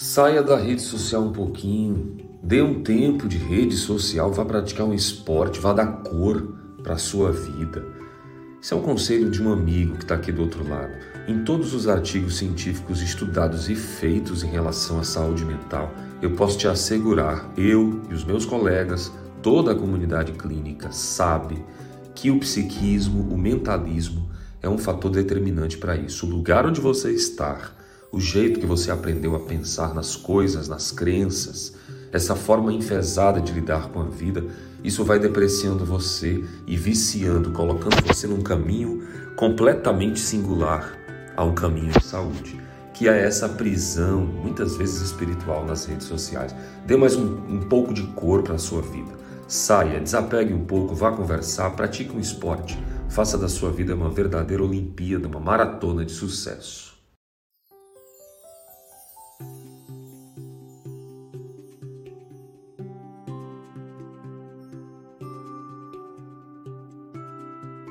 Saia da rede social um pouquinho, dê um tempo de rede social, vá praticar um esporte, vá dar cor para a sua vida. Esse é um conselho de um amigo que está aqui do outro lado. Em todos os artigos científicos estudados e feitos em relação à saúde mental, eu posso te assegurar, eu e os meus colegas, toda a comunidade clínica sabe que o psiquismo, o mentalismo, é um fator determinante para isso. O lugar onde você está, o jeito que você aprendeu a pensar nas coisas, nas crenças, essa forma enfesada de lidar com a vida, isso vai depreciando você e viciando, colocando você num caminho completamente singular a um caminho de saúde, que é essa prisão, muitas vezes espiritual, nas redes sociais. Dê mais um, um pouco de cor para a sua vida. Saia, desapegue um pouco, vá conversar, pratique um esporte. Faça da sua vida uma verdadeira Olimpíada, uma maratona de sucesso.